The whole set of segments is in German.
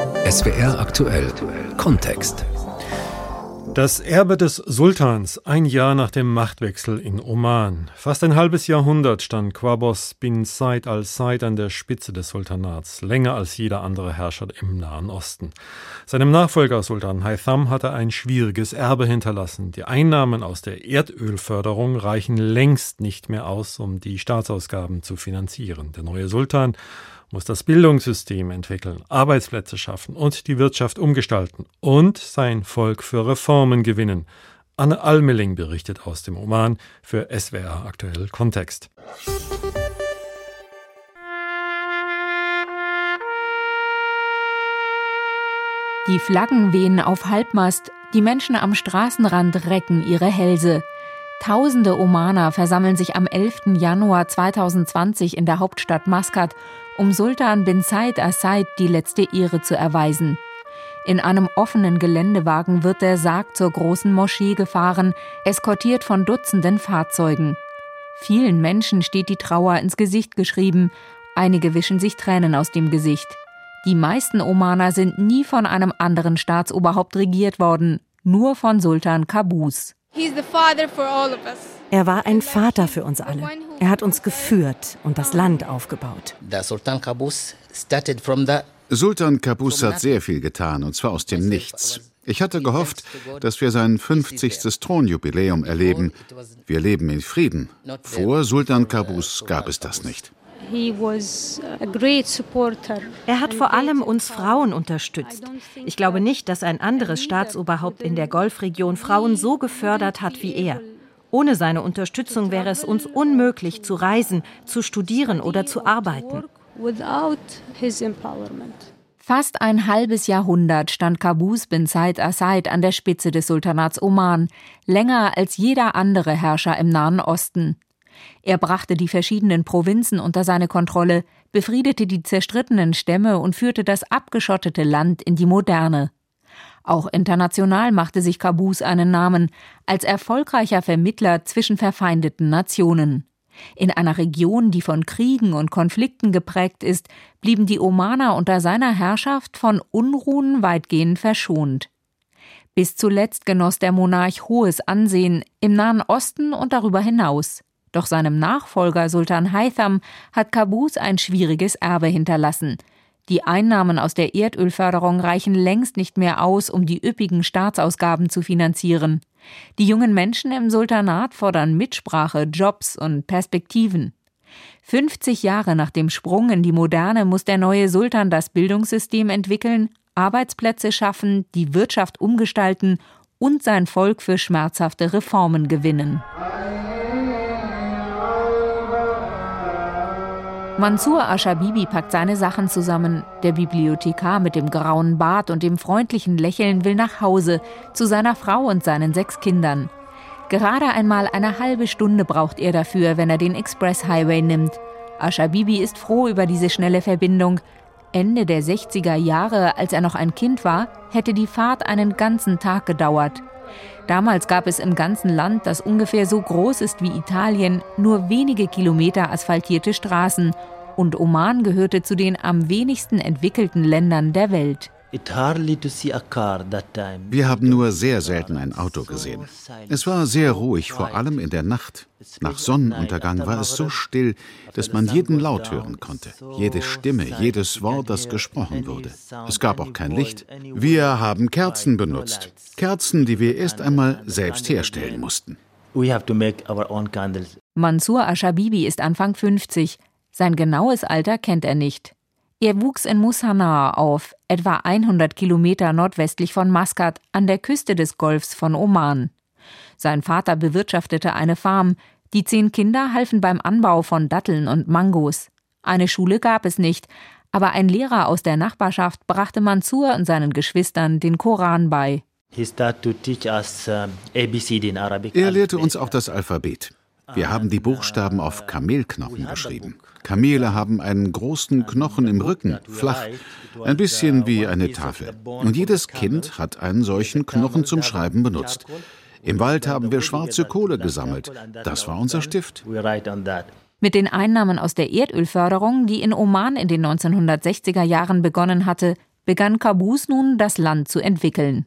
SWR aktuell Kontext. Das Erbe des Sultans, ein Jahr nach dem Machtwechsel in Oman. Fast ein halbes Jahrhundert stand Quabos bin Said al-Said an der Spitze des Sultanats, länger als jeder andere Herrscher im Nahen Osten. Seinem Nachfolger Sultan Haitham hat er ein schwieriges Erbe hinterlassen. Die Einnahmen aus der Erdölförderung reichen längst nicht mehr aus, um die Staatsausgaben zu finanzieren. Der neue Sultan muss das Bildungssystem entwickeln, Arbeitsplätze schaffen und die Wirtschaft umgestalten und sein Volk für Reformen gewinnen. Anne Almeling berichtet aus dem Oman für SWR aktuell Kontext. Die Flaggen wehen auf Halbmast, die Menschen am Straßenrand recken ihre Hälse. Tausende Omaner versammeln sich am 11. Januar 2020 in der Hauptstadt Maskat, um Sultan bin Said Assaid die letzte Ehre zu erweisen. In einem offenen Geländewagen wird der Sarg zur großen Moschee gefahren, eskortiert von Dutzenden Fahrzeugen. Vielen Menschen steht die Trauer ins Gesicht geschrieben, einige wischen sich Tränen aus dem Gesicht. Die meisten Omaner sind nie von einem anderen Staatsoberhaupt regiert worden, nur von Sultan Qaboos. Er war ein Vater für uns alle. Er hat uns geführt und das Land aufgebaut. Sultan Qaboos hat sehr viel getan, und zwar aus dem Nichts. Ich hatte gehofft, dass wir sein 50. Thronjubiläum erleben. Wir leben in Frieden. Vor Sultan Qaboos gab es das nicht. Er hat vor allem uns Frauen unterstützt. Ich glaube nicht, dass ein anderes Staatsoberhaupt in der Golfregion Frauen so gefördert hat wie er. Ohne seine Unterstützung wäre es uns unmöglich zu reisen, zu studieren oder zu arbeiten. Fast ein halbes Jahrhundert stand Qaboos bin Said Assaid an der Spitze des Sultanats Oman, länger als jeder andere Herrscher im Nahen Osten. Er brachte die verschiedenen Provinzen unter seine Kontrolle, befriedete die zerstrittenen Stämme und führte das abgeschottete Land in die Moderne. Auch international machte sich Qaboos einen Namen als erfolgreicher Vermittler zwischen verfeindeten Nationen. In einer Region, die von Kriegen und Konflikten geprägt ist, blieben die Omaner unter seiner Herrschaft von Unruhen weitgehend verschont. Bis zuletzt genoss der Monarch hohes Ansehen im Nahen Osten und darüber hinaus. Doch seinem Nachfolger Sultan Haitham hat Qaboos ein schwieriges Erbe hinterlassen. Die Einnahmen aus der Erdölförderung reichen längst nicht mehr aus, um die üppigen Staatsausgaben zu finanzieren. Die jungen Menschen im Sultanat fordern Mitsprache, Jobs und Perspektiven. 50 Jahre nach dem Sprung in die Moderne muss der neue Sultan das Bildungssystem entwickeln, Arbeitsplätze schaffen, die Wirtschaft umgestalten und sein Volk für schmerzhafte Reformen gewinnen. Mansur Ashabibi packt seine Sachen zusammen. Der Bibliothekar mit dem grauen Bart und dem freundlichen Lächeln will nach Hause zu seiner Frau und seinen sechs Kindern. Gerade einmal eine halbe Stunde braucht er dafür, wenn er den Express Highway nimmt. Ashabibi ist froh über diese schnelle Verbindung. Ende der 60er Jahre, als er noch ein Kind war, hätte die Fahrt einen ganzen Tag gedauert. Damals gab es im ganzen Land, das ungefähr so groß ist wie Italien, nur wenige Kilometer asphaltierte Straßen und Oman gehörte zu den am wenigsten entwickelten Ländern der Welt. Wir haben nur sehr selten ein Auto gesehen. Es war sehr ruhig, vor allem in der Nacht. Nach Sonnenuntergang war es so still, dass man jeden Laut hören konnte, jede Stimme, jedes Wort, das gesprochen wurde. Es gab auch kein Licht. Wir haben Kerzen benutzt. Kerzen, die wir erst einmal selbst herstellen mussten. Mansur Ashabibi ist Anfang 50. Sein genaues Alter kennt er nicht. Er wuchs in Mushanaa auf, etwa 100 Kilometer nordwestlich von Maskat, an der Küste des Golfs von Oman. Sein Vater bewirtschaftete eine Farm, die zehn Kinder halfen beim Anbau von Datteln und Mangos. Eine Schule gab es nicht, aber ein Lehrer aus der Nachbarschaft brachte Mansur und seinen Geschwistern den Koran bei. Uh, er lehrte uns auch das Alphabet. Wir haben die Buchstaben auf Kamelknochen geschrieben. Kamele haben einen großen Knochen im Rücken, flach, ein bisschen wie eine Tafel. Und jedes Kind hat einen solchen Knochen zum Schreiben benutzt. Im Wald haben wir schwarze Kohle gesammelt. Das war unser Stift. Mit den Einnahmen aus der Erdölförderung, die in Oman in den 1960er Jahren begonnen hatte, begann Kabus nun, das Land zu entwickeln.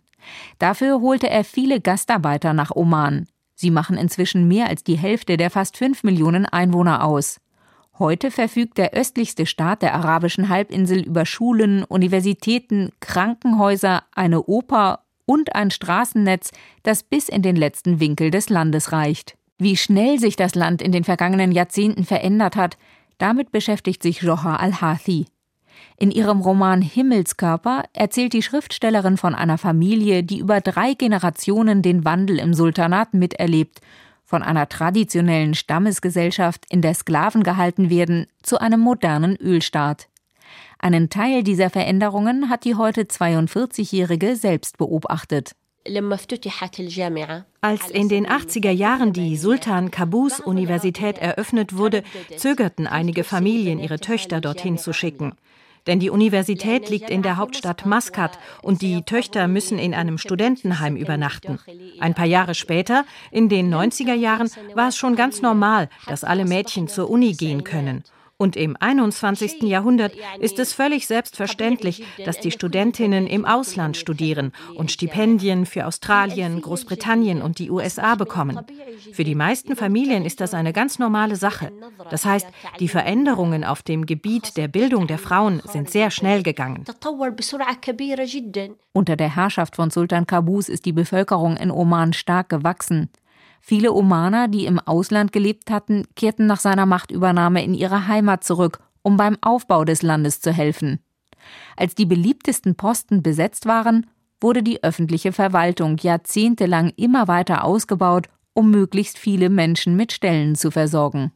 Dafür holte er viele Gastarbeiter nach Oman. Sie machen inzwischen mehr als die Hälfte der fast fünf Millionen Einwohner aus. Heute verfügt der östlichste Staat der arabischen Halbinsel über Schulen, Universitäten, Krankenhäuser, eine Oper und ein Straßennetz, das bis in den letzten Winkel des Landes reicht. Wie schnell sich das Land in den vergangenen Jahrzehnten verändert hat, damit beschäftigt sich Joha al-Hathi. In ihrem Roman Himmelskörper erzählt die Schriftstellerin von einer Familie, die über drei Generationen den Wandel im Sultanat miterlebt von einer traditionellen Stammesgesellschaft, in der Sklaven gehalten werden, zu einem modernen Ölstaat. Einen Teil dieser Veränderungen hat die heute 42-Jährige selbst beobachtet. Als in den 80er Jahren die Sultan Kabus Universität eröffnet wurde, zögerten einige Familien, ihre Töchter dorthin zu schicken. Denn die Universität liegt in der Hauptstadt Maskat und die Töchter müssen in einem Studentenheim übernachten. Ein paar Jahre später, in den 90er Jahren, war es schon ganz normal, dass alle Mädchen zur Uni gehen können. Und im 21. Jahrhundert ist es völlig selbstverständlich, dass die Studentinnen im Ausland studieren und Stipendien für Australien, Großbritannien und die USA bekommen. Für die meisten Familien ist das eine ganz normale Sache. Das heißt, die Veränderungen auf dem Gebiet der Bildung der Frauen sind sehr schnell gegangen. Unter der Herrschaft von Sultan Kabus ist die Bevölkerung in Oman stark gewachsen. Viele Omaner, die im Ausland gelebt hatten, kehrten nach seiner Machtübernahme in ihre Heimat zurück, um beim Aufbau des Landes zu helfen. Als die beliebtesten Posten besetzt waren, wurde die öffentliche Verwaltung jahrzehntelang immer weiter ausgebaut, um möglichst viele Menschen mit Stellen zu versorgen.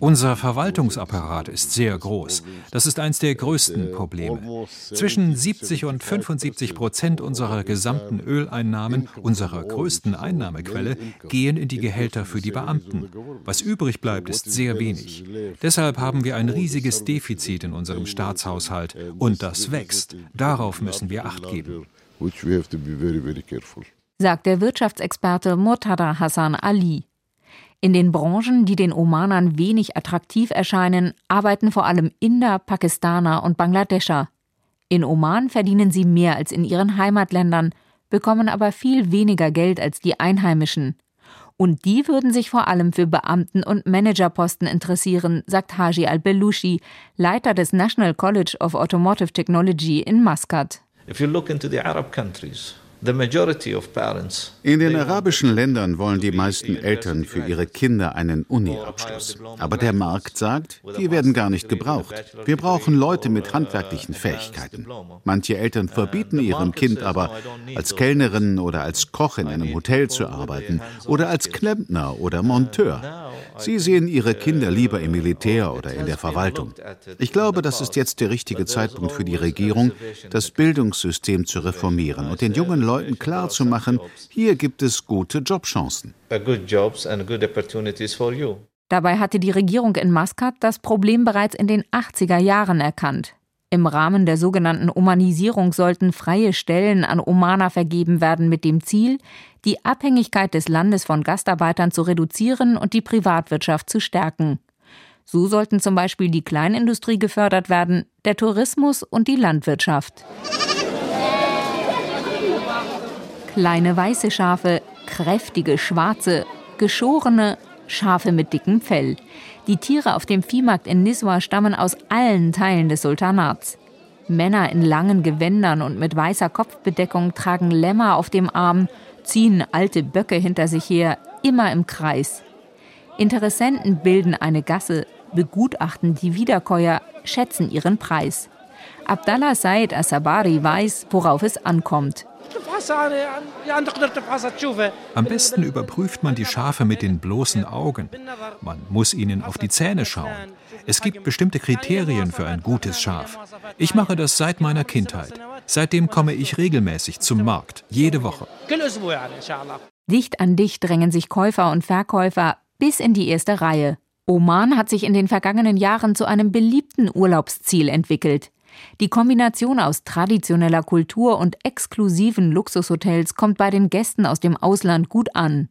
Unser Verwaltungsapparat ist sehr groß. Das ist eines der größten Probleme. Zwischen 70 und 75 Prozent unserer gesamten Öleinnahmen, unserer größten Einnahmequelle, gehen in die Gehälter für die Beamten. Was übrig bleibt, ist sehr wenig. Deshalb haben wir ein riesiges Defizit in unserem Staatshaushalt und das wächst. Darauf müssen wir Acht geben sagt der Wirtschaftsexperte Murtada Hassan Ali. In den Branchen, die den Omanern wenig attraktiv erscheinen, arbeiten vor allem Inder, Pakistaner und Bangladescher. In Oman verdienen sie mehr als in ihren Heimatländern, bekommen aber viel weniger Geld als die Einheimischen. Und die würden sich vor allem für Beamten- und Managerposten interessieren, sagt Haji al-Belushi, Leiter des National College of Automotive Technology in Muscat. If you look into the Arab countries, in den arabischen Ländern wollen die meisten Eltern für ihre Kinder einen Uni-Abschluss. Aber der Markt sagt, die werden gar nicht gebraucht. Wir brauchen Leute mit handwerklichen Fähigkeiten. Manche Eltern verbieten ihrem Kind aber, als Kellnerin oder als Koch in einem Hotel zu arbeiten oder als Klempner oder Monteur. Sie sehen ihre Kinder lieber im Militär oder in der Verwaltung. Ich glaube, das ist jetzt der richtige Zeitpunkt für die Regierung, das Bildungssystem zu reformieren und den jungen Leuten Leuten klarzumachen, hier gibt es gute Jobchancen. Dabei hatte die Regierung in Maskat das Problem bereits in den 80er Jahren erkannt. Im Rahmen der sogenannten Omanisierung sollten freie Stellen an Omaner vergeben werden mit dem Ziel, die Abhängigkeit des Landes von Gastarbeitern zu reduzieren und die Privatwirtschaft zu stärken. So sollten zum Beispiel die Kleinindustrie gefördert werden, der Tourismus und die Landwirtschaft kleine weiße Schafe, kräftige schwarze, geschorene Schafe mit dickem Fell. Die Tiere auf dem Viehmarkt in Niswa stammen aus allen Teilen des Sultanats. Männer in langen Gewändern und mit weißer Kopfbedeckung tragen Lämmer auf dem Arm, ziehen alte Böcke hinter sich her, immer im Kreis. Interessenten bilden eine Gasse, begutachten die Wiederkäuer, schätzen ihren Preis. Abdallah Said Asabari weiß, worauf es ankommt. Am besten überprüft man die Schafe mit den bloßen Augen. Man muss ihnen auf die Zähne schauen. Es gibt bestimmte Kriterien für ein gutes Schaf. Ich mache das seit meiner Kindheit. Seitdem komme ich regelmäßig zum Markt, jede Woche. Dicht an dicht drängen sich Käufer und Verkäufer bis in die erste Reihe. Oman hat sich in den vergangenen Jahren zu einem beliebten Urlaubsziel entwickelt. Die Kombination aus traditioneller Kultur und exklusiven Luxushotels kommt bei den Gästen aus dem Ausland gut an.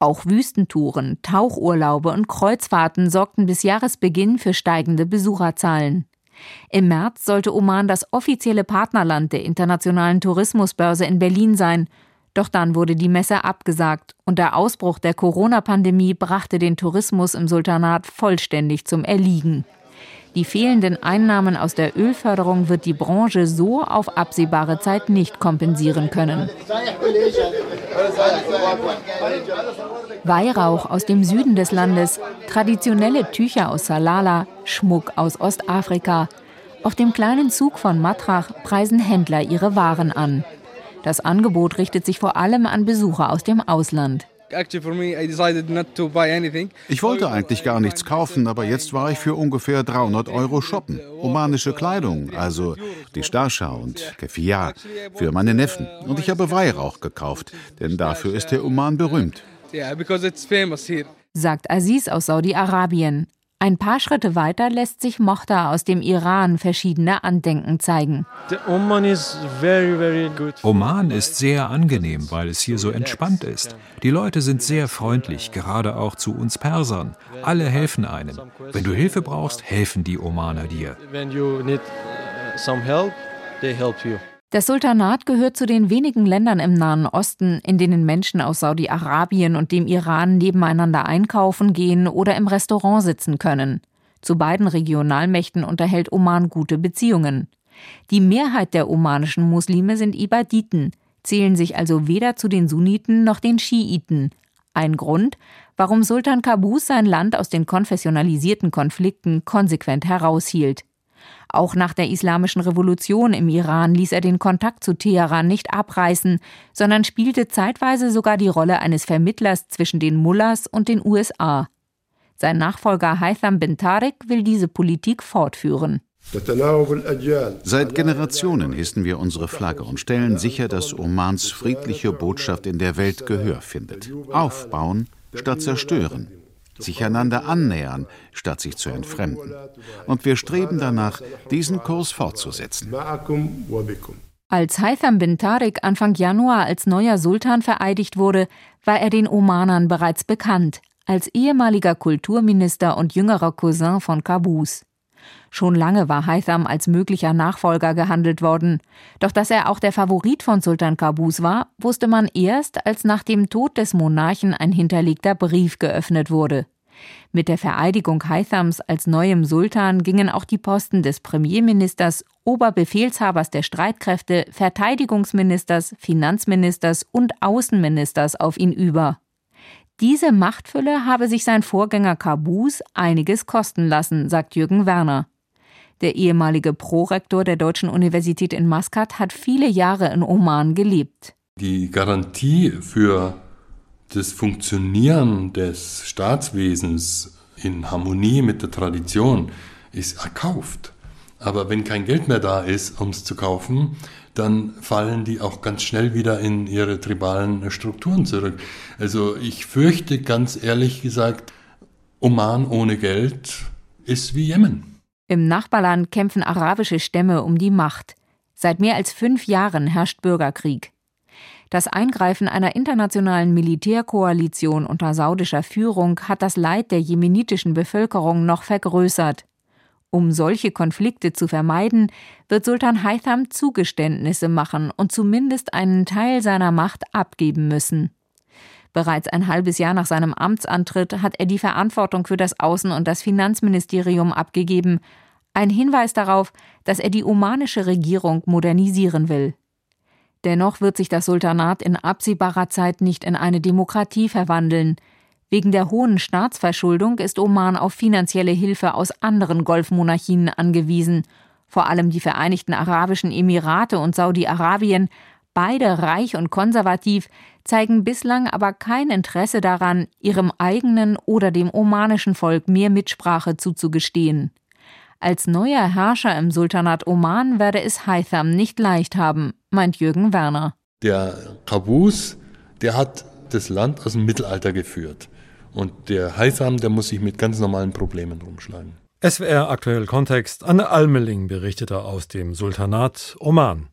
Auch Wüstentouren, Tauchurlaube und Kreuzfahrten sorgten bis Jahresbeginn für steigende Besucherzahlen. Im März sollte Oman das offizielle Partnerland der internationalen Tourismusbörse in Berlin sein. Doch dann wurde die Messe abgesagt und der Ausbruch der Corona-Pandemie brachte den Tourismus im Sultanat vollständig zum Erliegen. Die fehlenden Einnahmen aus der Ölförderung wird die Branche so auf absehbare Zeit nicht kompensieren können. Weihrauch aus dem Süden des Landes, traditionelle Tücher aus Salala, Schmuck aus Ostafrika. Auf dem kleinen Zug von Matrach preisen Händler ihre Waren an. Das Angebot richtet sich vor allem an Besucher aus dem Ausland. Ich wollte eigentlich gar nichts kaufen, aber jetzt war ich für ungefähr 300 Euro shoppen. Omanische Kleidung, also die Starscha und Kefia, für meine Neffen. Und ich habe Weihrauch gekauft, denn dafür ist der Oman berühmt. Sagt Aziz aus Saudi-Arabien. Ein paar Schritte weiter lässt sich Mochta aus dem Iran verschiedene Andenken zeigen. Oman ist sehr angenehm, weil es hier so entspannt ist. Die Leute sind sehr freundlich, gerade auch zu uns Persern. Alle helfen einem. Wenn du Hilfe brauchst, helfen die Omaner dir. Das Sultanat gehört zu den wenigen Ländern im Nahen Osten, in denen Menschen aus Saudi-Arabien und dem Iran nebeneinander einkaufen gehen oder im Restaurant sitzen können. Zu beiden Regionalmächten unterhält Oman gute Beziehungen. Die Mehrheit der omanischen Muslime sind Ibaditen, zählen sich also weder zu den Sunniten noch den Schiiten. Ein Grund, warum Sultan Qaboos sein Land aus den konfessionalisierten Konflikten konsequent heraushielt. Auch nach der Islamischen Revolution im Iran ließ er den Kontakt zu Teheran nicht abreißen, sondern spielte zeitweise sogar die Rolle eines Vermittlers zwischen den Mullahs und den USA. Sein Nachfolger Haitham bin Tariq will diese Politik fortführen. Seit Generationen hissen wir unsere Flagge und stellen sicher, dass Omans friedliche Botschaft in der Welt Gehör findet. Aufbauen statt zerstören sich einander annähern, statt sich zu entfremden. Und wir streben danach, diesen Kurs fortzusetzen. Als Haitham bin Tariq Anfang Januar als neuer Sultan vereidigt wurde, war er den Omanern bereits bekannt, als ehemaliger Kulturminister und jüngerer Cousin von Qaboos. Schon lange war Haitham als möglicher Nachfolger gehandelt worden. Doch dass er auch der Favorit von Sultan Qaboos war, wusste man erst, als nach dem Tod des Monarchen ein hinterlegter Brief geöffnet wurde. Mit der Vereidigung Haithams als neuem Sultan gingen auch die Posten des Premierministers, Oberbefehlshabers der Streitkräfte, Verteidigungsministers, Finanzministers und Außenministers auf ihn über. Diese Machtfülle habe sich sein Vorgänger Qaboos einiges kosten lassen, sagt Jürgen Werner. Der ehemalige Prorektor der Deutschen Universität in Maskat hat viele Jahre in Oman gelebt. Die Garantie für das Funktionieren des Staatswesens in Harmonie mit der Tradition ist erkauft. Aber wenn kein Geld mehr da ist, um es zu kaufen, dann fallen die auch ganz schnell wieder in ihre tribalen Strukturen zurück. Also ich fürchte ganz ehrlich gesagt, Oman ohne Geld ist wie Jemen. Im Nachbarland kämpfen arabische Stämme um die Macht. Seit mehr als fünf Jahren herrscht Bürgerkrieg. Das Eingreifen einer internationalen Militärkoalition unter saudischer Führung hat das Leid der jemenitischen Bevölkerung noch vergrößert. Um solche Konflikte zu vermeiden, wird Sultan Haitham Zugeständnisse machen und zumindest einen Teil seiner Macht abgeben müssen. Bereits ein halbes Jahr nach seinem Amtsantritt hat er die Verantwortung für das Außen- und das Finanzministerium abgegeben. Ein Hinweis darauf, dass er die omanische Regierung modernisieren will. Dennoch wird sich das Sultanat in absehbarer Zeit nicht in eine Demokratie verwandeln. Wegen der hohen Staatsverschuldung ist Oman auf finanzielle Hilfe aus anderen Golfmonarchien angewiesen. Vor allem die Vereinigten Arabischen Emirate und Saudi-Arabien beide reich und konservativ, zeigen bislang aber kein Interesse daran, ihrem eigenen oder dem omanischen Volk mehr Mitsprache zuzugestehen. Als neuer Herrscher im Sultanat Oman werde es Haitham nicht leicht haben, meint Jürgen Werner. Der Qaboos, der hat das Land aus dem Mittelalter geführt. Und der Haitham, der muss sich mit ganz normalen Problemen rumschlagen. SWR aktuell Kontext. Anne Almeling berichtete aus dem Sultanat Oman.